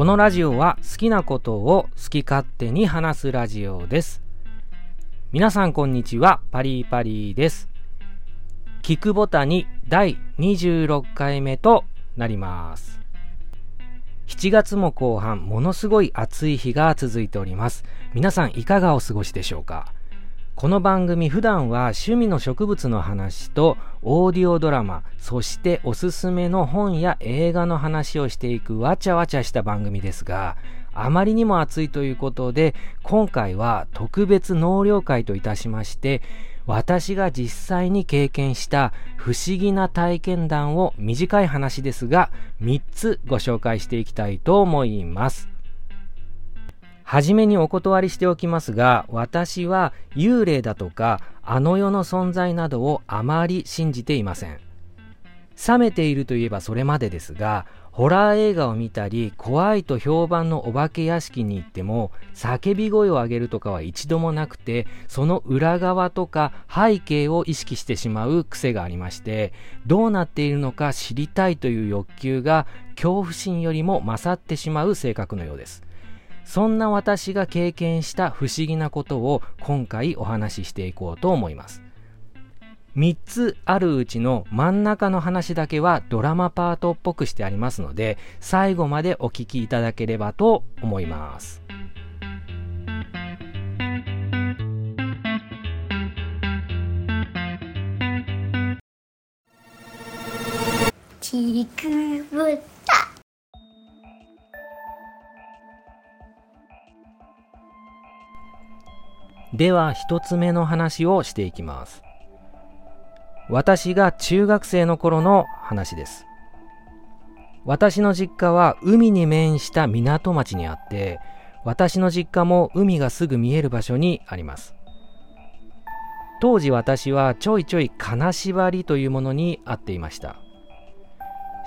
このラジオは好きなことを好き勝手に話すラジオです。皆さんこんにちはパリパリです。聞くボタに第26回目となります。7月も後半ものすごい暑い日が続いております。皆さんいかがお過ごしでしょうか？この番組普段は趣味の植物の話とオーディオドラマ、そしておすすめの本や映画の話をしていくわちゃわちゃした番組ですが、あまりにも暑いということで、今回は特別納涼会といたしまして、私が実際に経験した不思議な体験談を短い話ですが、3つご紹介していきたいと思います。はじめにお断りしておきますが、私は幽霊だとか、あの世の存在などをあまり信じていません。冷めているといえばそれまでですが、ホラー映画を見たり、怖いと評判のお化け屋敷に行っても、叫び声を上げるとかは一度もなくて、その裏側とか背景を意識してしまう癖がありまして、どうなっているのか知りたいという欲求が恐怖心よりも勝ってしまう性格のようです。そんな私が経験した不思議なことを今回お話ししていこうと思います。3つあるうちの真ん中の話だけはドラマパートっぽくしてありますので最後までお聞きいただければと思います。ちくぶでは一つ目の話をしていきます。私が中学生の頃の話です。私の実家は海に面した港町にあって、私の実家も海がすぐ見える場所にあります。当時私はちょいちょい金縛りというものに遭っていました。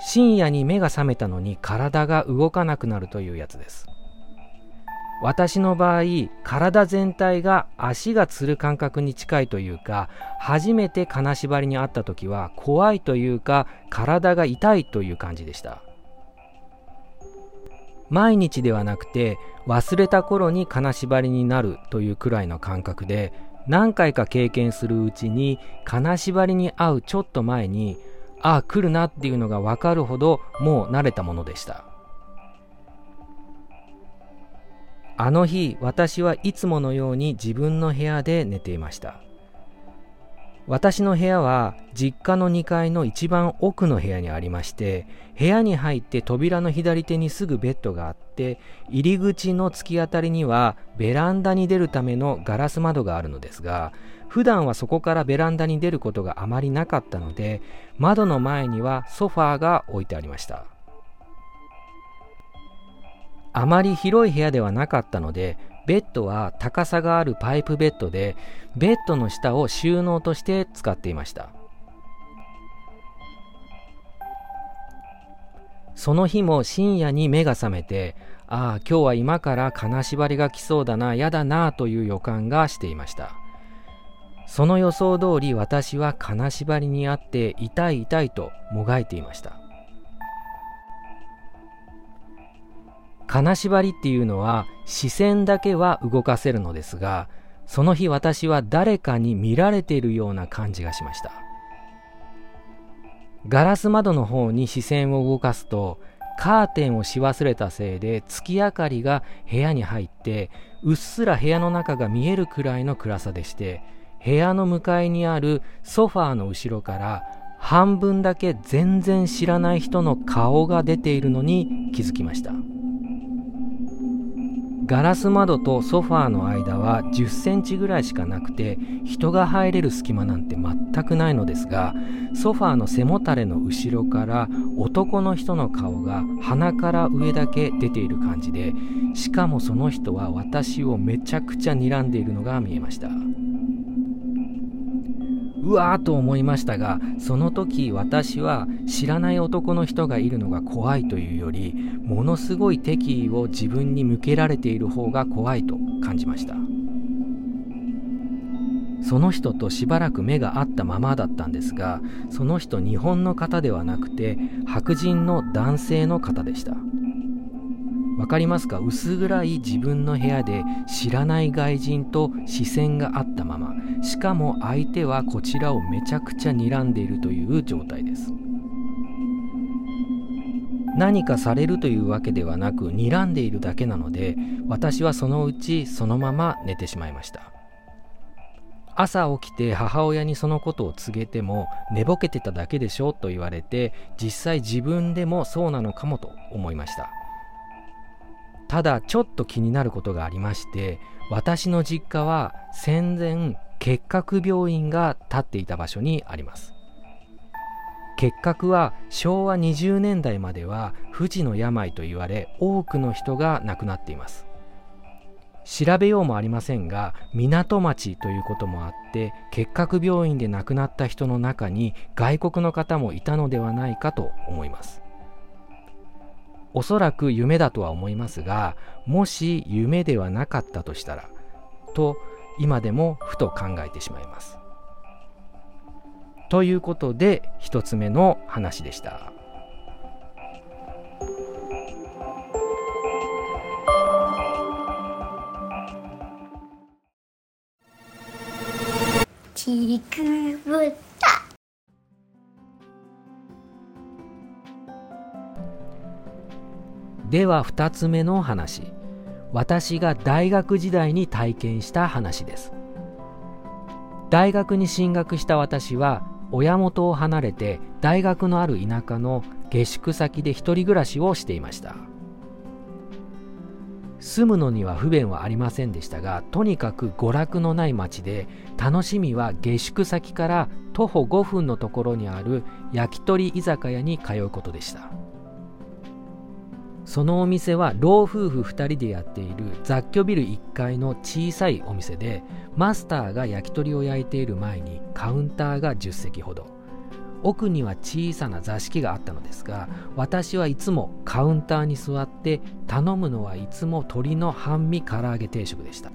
深夜に目が覚めたのに体が動かなくなるというやつです。私の場合体全体が足がつる感覚に近いというか初めて金縛りにあった時は怖いというか体が痛いという感じでした。毎日ではなくて忘れた頃に金縛りになるというくらいの感覚で何回か経験するうちに金縛りに会うちょっと前にああ来るなっていうのが分かるほどもう慣れたものでした。あの日私はいつものように自分の部屋で寝ていました。私の部屋は実家の2階の一番奥の部屋にありまして部屋に入って扉の左手にすぐベッドがあって入り口の突き当たりにはベランダに出るためのガラス窓があるのですが普段はそこからベランダに出ることがあまりなかったので窓の前にはソファーが置いてありました。あまり広い部屋ではなかったので、ベッドは高さがあるパイプベッドで、ベッドの下を収納として使っていました。その日も深夜に目が覚めて、ああ、今日は今から金縛りが来そうだな、やだな、という予感がしていました。その予想通り私は金縛りにあって痛い痛いともがいていました。金縛りっていうのは視線だけは動かせるのですがその日私は誰かに見られているような感じがしましたガラス窓の方に視線を動かすとカーテンをし忘れたせいで月明かりが部屋に入ってうっすら部屋の中が見えるくらいの暗さでして部屋の向かいにあるソファーの後ろから半分だけ全然知らない人の顔が出ているのに気づきました。ガラス窓とソファーの間は10センチぐらいしかなくて人が入れる隙間なんて全くないのですがソファーの背もたれの後ろから男の人の顔が鼻から上だけ出ている感じでしかもその人は私をめちゃくちゃ睨んでいるのが見えました。うわーと思いましたがその時私は知らない男の人がいるのが怖いというよりものすごい敵意を自分に向けられている方が怖いと感じました。その人としばらく目が合ったままだったんですがその人日本の方ではなくて白人の男性の方でした。わかりますか？薄暗い自分の部屋で知らない外人と視線があったまま。しかも相手はこちらをめちゃくちゃ睨んでいるという状態です。何かされるというわけではなく睨んでいるだけなので私はそのうちそのまま寝てしまいました。朝起きて母親にそのことを告げても寝ぼけてただけでしょと言われて実際自分でもそうなのかもと思いました。ただちょっと気になることがありまして私の実家は戦前結核病院が建っていた場所にあります。結核は昭和20年代までは不治の病と言われ多くの人が亡くなっています。調べようもありませんが港町ということもあって結核病院で亡くなった人の中に外国の方もいたのではないかと思います。おそらく夢だとは思いますがもし夢ではなかったとしたらと今でもふと考えてしまいます。ということで一つ目の話でした。ちくぶでは2つ目の話。私が大学時代に体験した話です。大学に進学した私は親元を離れて大学のある田舎の下宿先で一人暮らしをしていました。住むのには不便はありませんでしたがとにかく娯楽のない町で楽しみは下宿先から徒歩5分のところにある焼き鳥居酒屋に通うことでした。そのお店は老夫婦2人でやっている雑居ビル1階の小さいお店でマスターが焼き鳥を焼いている前にカウンターが10席ほど。奥には小さな座敷があったのですが私はいつもカウンターに座って頼むのはいつも鶏の半身唐揚げ定食でした。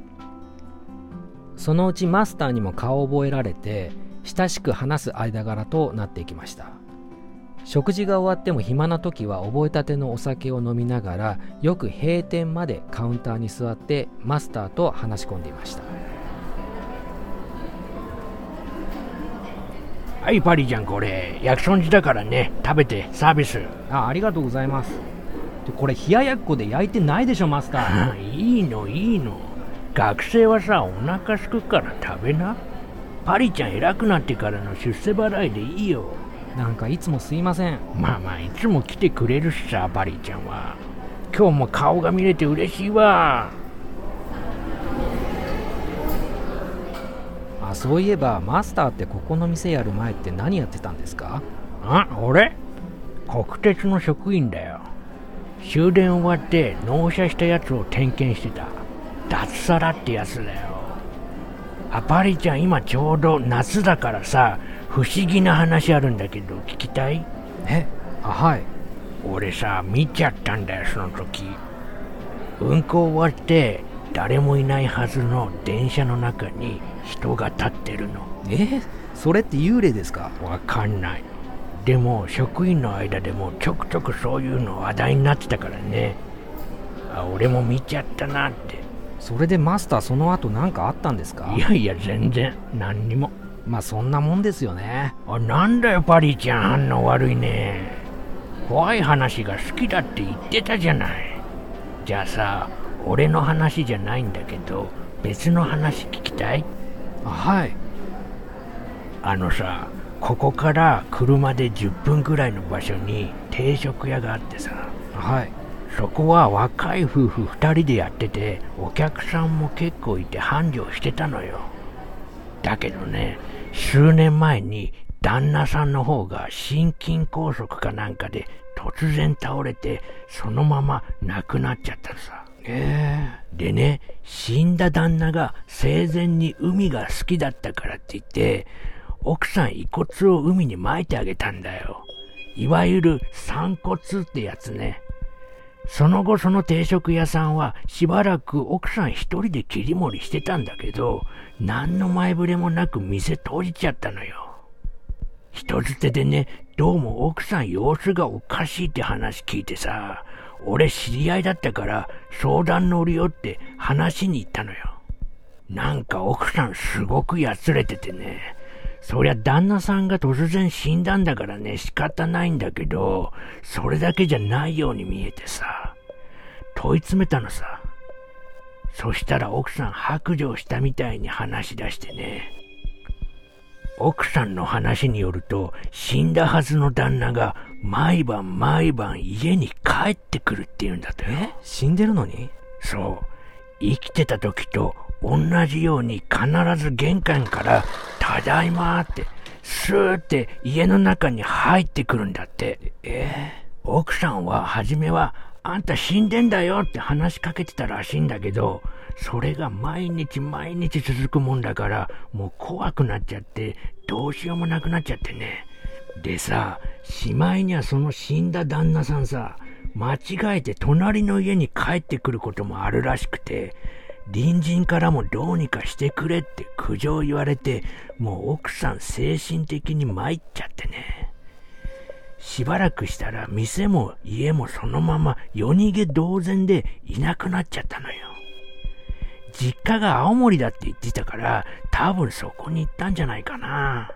そのうちマスターにも顔を覚えられて親しく話す間柄となっていきました。食事が終わっても暇な時は覚えたてのお酒を飲みながらよく閉店までカウンターに座ってマスターと話し込んでいました。はいパリちゃんこれ焼き損じだからね食べてサービス。あありがとうございます。でこれ冷ややっこで焼いてないでしょマスター。いいのいいの。学生はさお腹すくから食べな。パリちゃん偉くなってからの出世払いでいいよなんかいつもすいません。まあまあいつも来てくれるしさパリちゃんは。今日も顔が見れて嬉しいわ。あそういえばマスターってここの店やる前って何やってたんですか？あ俺？国鉄の職員だよ。終電終わって納車したやつを点検してた。脱サラってやつだよ。あパリちゃん今ちょうど夏だからさ不思議な話あるんだけど聞きたい？え？あはい。俺さ見ちゃったんだよその時。運行終わって誰もいないはずの電車の中に人が立ってるの。え？それって幽霊ですか？わかんない。でも職員の間でもちょくちょくそういうの話題になってたからね。あ俺も見ちゃったなって。それでマスターその後何かあったんですか？いやいや全然。何にもまあそんなもんですよね。あなんだよパリちゃん反応悪いね。怖い話が好きだって言ってたじゃない。じゃあさ俺の話じゃないんだけど別の話聞きたい？あはい。あのさここから車で10分ぐらいの場所に定食屋があってさはい。そこは若い夫婦2人でやっててお客さんも結構いて繁盛してたのよだけどね数年前に旦那さんの方が心筋梗塞かなんかで突然倒れてそのまま亡くなっちゃったのさ。えー、でね、死んだ旦那が生前に海が好きだったからって言って、奥さん遺骨を海に撒いてあげたんだよ。いわゆる散骨ってやつね。その後その定食屋さんはしばらく奥さん一人で切り盛りしてたんだけど、何の前触れもなく店閉じちゃったのよ。人づてでね、どうも奥さん様子がおかしいって話聞いてさ、俺知り合いだったから相談乗るよって話に行ったのよ。なんか奥さんすごくやつれててね。そりゃ旦那さんが突然死んだんだからね仕方ないんだけど、それだけじゃないように見えてさ、問い詰めたのさ。そしたら奥さん白状したみたいに話し出してね。奥さんの話によると、死んだはずの旦那が毎晩毎晩家に帰ってくるって言うんだとよ。え？死んでるのに？そう。生きてた時と同じように必ず玄関からただいまって、スーって家の中に入ってくるんだって。え？奥さんは初めはあんた死んでんだよって話しかけてたらしいんだけど、それが毎日毎日続くもんだから、もう怖くなっちゃって、どうしようもなくなっちゃってね。でさ、しまいにはその死んだ旦那さんさ、間違えて隣の家に帰ってくることもあるらしくて、隣人からもどうにかしてくれって苦情言われて、もう奥さん精神的に参っちゃってね。しばらくしたら店も家もそのまま夜逃げ同然でいなくなっちゃったのよ。実家が青森だって言ってたから、多分そこに行ったんじゃないかな。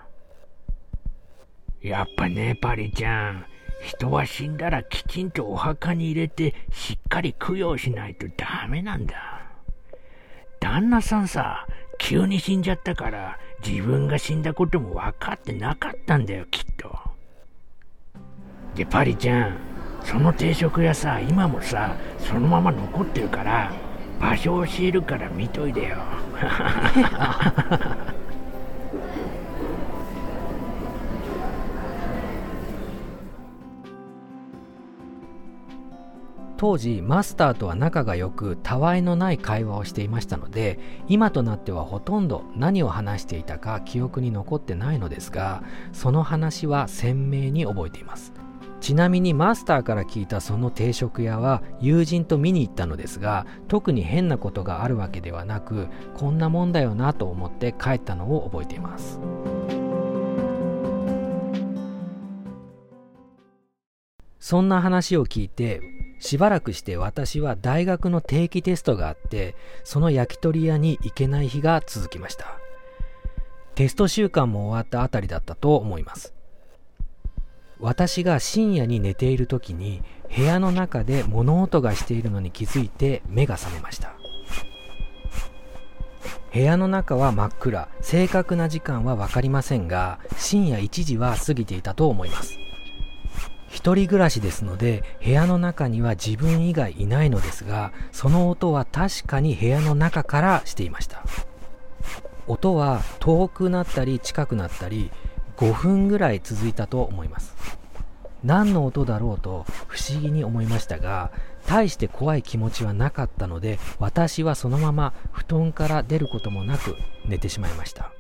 やっぱね、パリちゃん。人は死んだらきちんとお墓に入れてしっかり供養しないとダメなんだ。旦那さんさ、急に死んじゃったから自分が死んだことも分かってなかったんだよ、きっと。で、パリちゃん、その定食屋さ、今もさ、そのまま残ってるから、場所を教えるから見といでよ。当時マスターとは仲が良くたわいのない会話をしていましたので今となってはほとんど何を話していたか記憶に残ってないのですがその話は鮮明に覚えていますちなみにマスターから聞いたその定食屋は友人と見に行ったのですが特に変なことがあるわけではなくこんなもんだよなと思って帰ったのを覚えていますそんな話を聞いてしばらくして私は大学の定期テストがあって、その焼き鳥屋に行けない日が続きました。テスト週間も終わったあたりだったと思います。私が深夜に寝ている時に部屋の中で物音がしているのに気づいて目が覚めました。部屋の中は真っ暗、正確な時間はわかりませんが、深夜1時は過ぎていたと思います。一人暮らしですので部屋の中には自分以外いないのですがその音は確かに部屋の中からしていました音は遠くなったり近くなったり5分ぐらい続いたと思います。何の音だろうと不思議に思いましたが大して怖い気持ちはなかったので私はそのまま布団から出ることもなく寝てしまいました。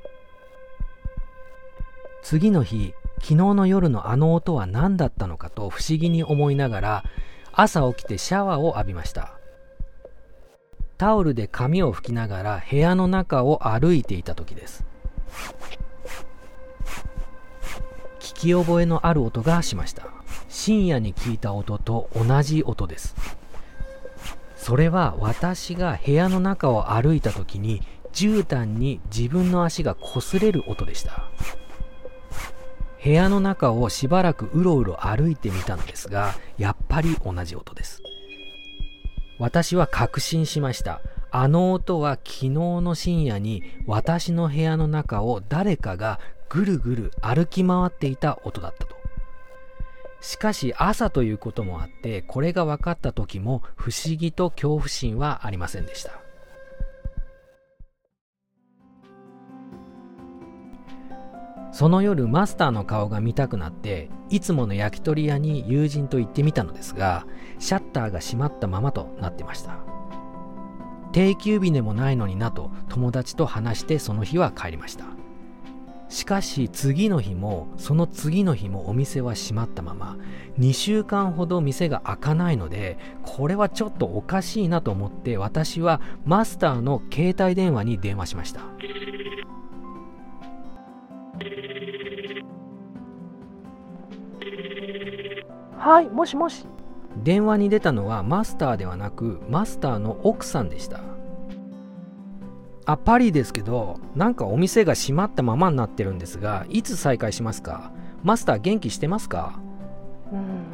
次の日昨日の夜のあの音は何だったのかと不思議に思いながら朝起きてシャワーを浴びました。タオルで髪を拭きながら部屋の中を歩いていた時です。き覚えのある音がしました深夜に聞いた音と同じ音ですそれは私が部屋の中を歩いた時に絨毯に自分の足が擦れる音でした部屋の中をしばらくうろうろ歩いてみたのですが、やっぱり同じ音です。私は確信しました。あの音は昨日の深夜に私の部屋の中を誰かがぐるぐる歩き回っていた音だったと。しかし朝ということもあってこれが分かった時も不思議と恐怖心はありませんでした。その夜マスターの顔が見たくなっていつもの焼き鳥屋に友人と行ってみたのですがシャッターが閉まったままとなってました定休日でもないのになと友達と話してその日は帰りましたしかし次の日もその次の日もお店は閉まったまま2週間ほど店が開かないのでこれはちょっとおかしいなと思って私はマスターの携帯電話に電話しました。はいもしもし。電話に出たのはマスターではなくマスターの奥さんでしたあパリですけどなんかお店が閉まったままになってるんですがいつ再開しますか？マスター元気してますか？うん。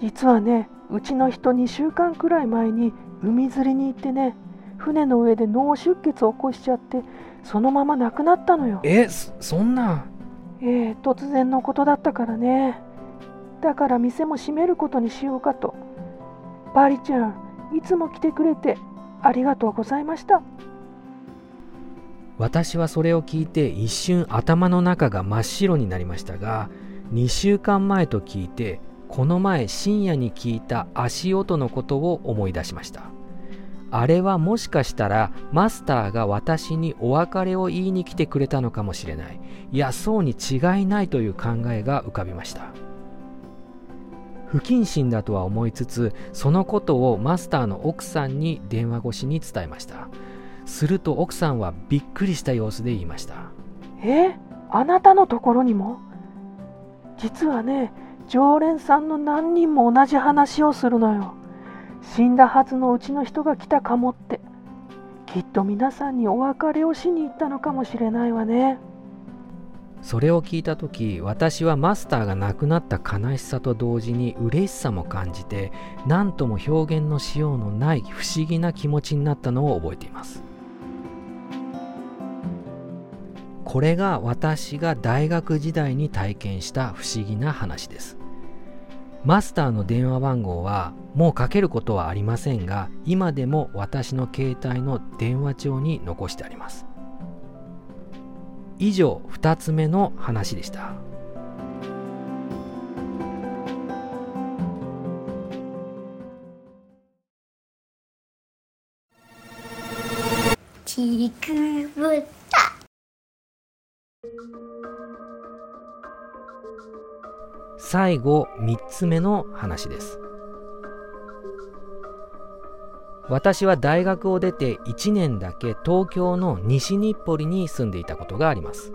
実はねうちの人2週間くらい前に海釣りに行ってね船の上で脳出血を起こしちゃってそのまま亡くなったのよ。えそそんな。ええ突然のことだったからね。だから店も閉めることにしようかと。パリちゃんいつも来てくれてありがとうございました。私はそれを聞いて一瞬頭の中が真っ白になりましたが2週間前と聞いてこの前深夜に聞いた足音のことを思い出しました。あれはもしかしたらマスターが私にお別れを言いに来てくれたのかもしれない。いやそうに違いないという考えが浮かびました。不謹慎だとは思いつつそのことをマスターの奥さんに電話越しに伝えました。すると奥さんはびっくりした様子で言いました。え？あなたのところにも？実はね常連さんの何人も同じ話をするのよ。死んだはずのうちの人が来たかもって。きっと皆さんにお別れをしに行ったのかもしれないわね。それを聞いた時私はマスターが亡くなった悲しさと同時に嬉しさも感じて何とも表現のしようのない不思議な気持ちになったのを覚えています。これが私が大学時代に体験した不思議な話です。マスターの電話番号はもうかけることはありませんが今でも私の携帯の電話帳に残してあります。以上2つ目の話でした。ちくぶ最後3つ目の話です私は大学を出て1年だけ東京の西日暮里に住んでいたことがあります。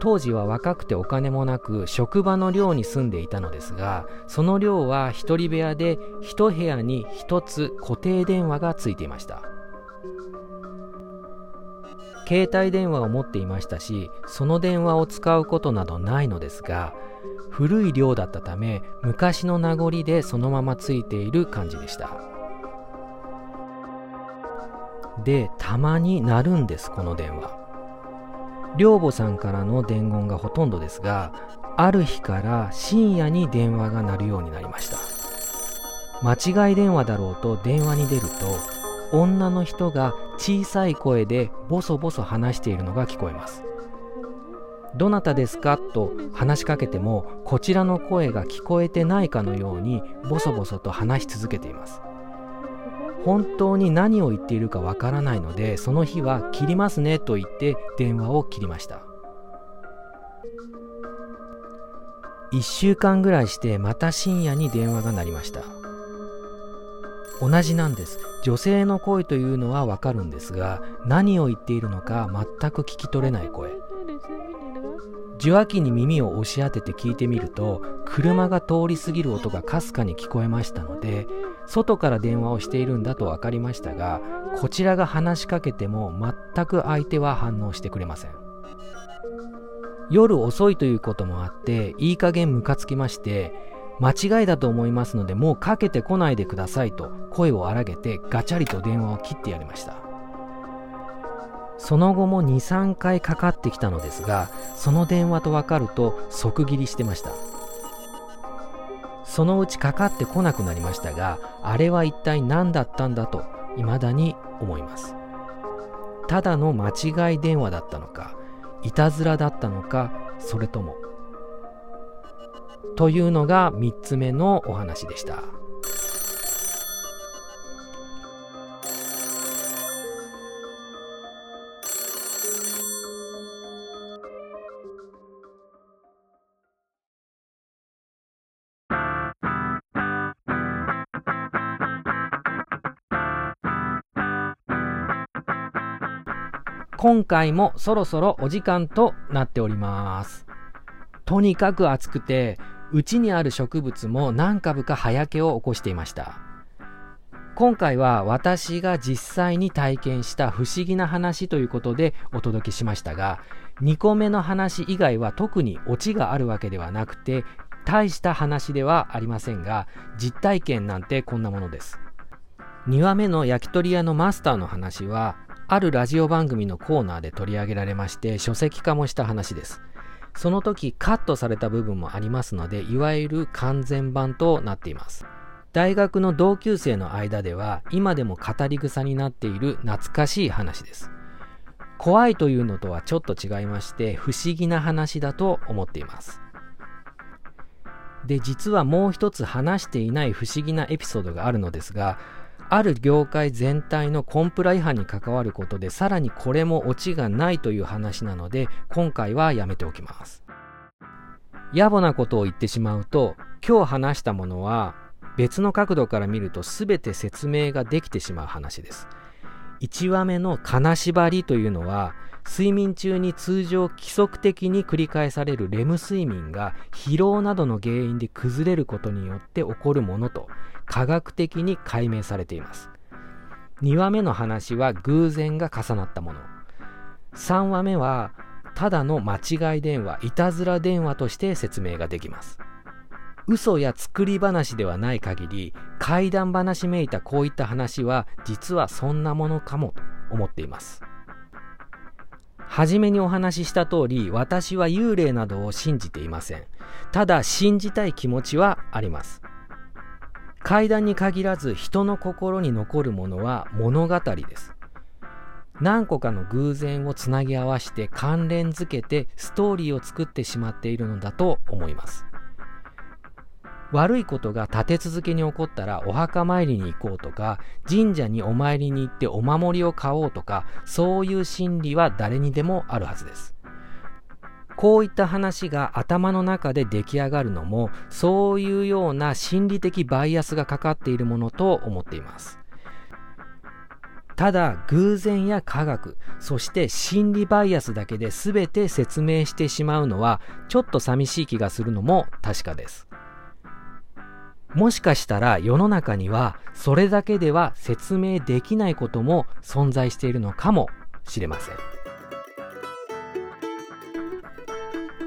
当時は若くてお金もなく職場の寮に住んでいたのですがその寮は一人部屋で一部屋に一つ固定電話がついていました。携帯電話を持っていましたしその電話を使うことなどないのですが古い寮だったため昔の名残でそのままついている感じでした。でたまに鳴るんですこの電話。寮母さんからの伝言がほとんどですがある日から深夜に電話が鳴るようになりました。間違い電話だろうと電話に出ると女の人が小さい声でボソボソ話しているのが聞こえます。どなたですかと話しかけてもこちらの声が聞こえてないかのようにボソボソと話し続けています。本当に何を言っているかわからないのでその日は切りますねと言って電話を切りました。1週間ぐらいしてまた深夜に電話が鳴りました。同じなんです。女性の声というのはわかるんですが何を言っているのか全く聞き取れない声。受話器に耳を押し当てて聞いてみると車が通り過ぎる音がかすかに聞こえましたので外から電話をしているんだと分かりましたがこちらが話しかけても全く相手は反応してくれません。夜遅いということもあっていい加減ムカつきまして間違いだと思いますのでもうかけてこないでくださいと声を荒げてガチャリと電話を切ってやりました。その後も23回かかってきたのですがその電話と分かると即切りしてました。そのうちかかってこなくなりましたがあれは一体何だったんだと未だに思います。ただの間違い電話だったのかいたずらだったのかそれともというのが3つ目のお話でした。今回もそろそろお時間となっております。とにかく暑くて、うちにある植物も何株か葉焼けを起こしていました。今回は私が実際に体験した不思議な話ということでお届けしましたが2個目の話以外は特にオチがあるわけではなくて大した話ではありませんが実体験なんてこんなものです。2話目の焼き鳥屋のマスターの話はあるラジオ番組のコーナーで取り上げられまして書籍化もした話です。その時カットされた部分もありますのでいわゆる完全版となっています。大学の同級生の間では今でも語り草になっている懐かしい話です。怖いというのとはちょっと違いまして不思議な話だと思っています。で実はもう一つ話していない不思議なエピソードがあるのですがある業界全体のコンプラ違反に関わることでさらにこれもオチがないという話なので今回はやめておきます。野暮なことを言ってしまうと今日話したものは別の角度から見ると全て説明ができてしまう話です。1話目の金縛りというのは睡眠中に通常規則的に繰り返されるレム睡眠が疲労などの原因で崩れることによって起こるものと科学的に解明されています。2話目の話は偶然が重なったもの。3話目はただの間違い電話いたずら電話として説明ができます。嘘や作り話ではない限り怪談話めいたこういった話は実はそんなものかもと思っています。初めにお話しした通り私は幽霊などを信じていません。ただ信じたい気持ちはあります。怪談に限らず人の心に残るものは物語です。何個かの偶然をつなぎ合わせて関連づけてストーリーを作ってしまっているのだと思います。悪いことが立て続けに起こったらお墓参りに行こうとか神社にお参りに行ってお守りを買おうとかそういう心理は誰にでもあるはずです。こういった話が頭の中で出来上がるのもそういうような心理的バイアスがかかっているものと思っています。ただ偶然や科学そして心理バイアスだけで全て説明してしまうのはちょっと寂しい気がするのも確かです。もしかしたら世の中にはそれだけでは説明できないことも存在しているのかもしれません。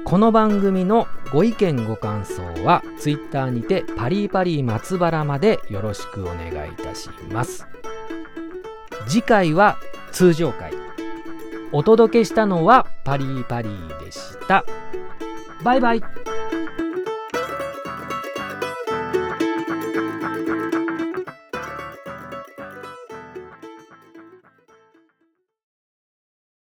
この番組のご意見ご感想は Twitter にてパリパリ松原までよろしくお願いいたします。次回は通常回。お届けしたのはパリパリでした。バイバイ。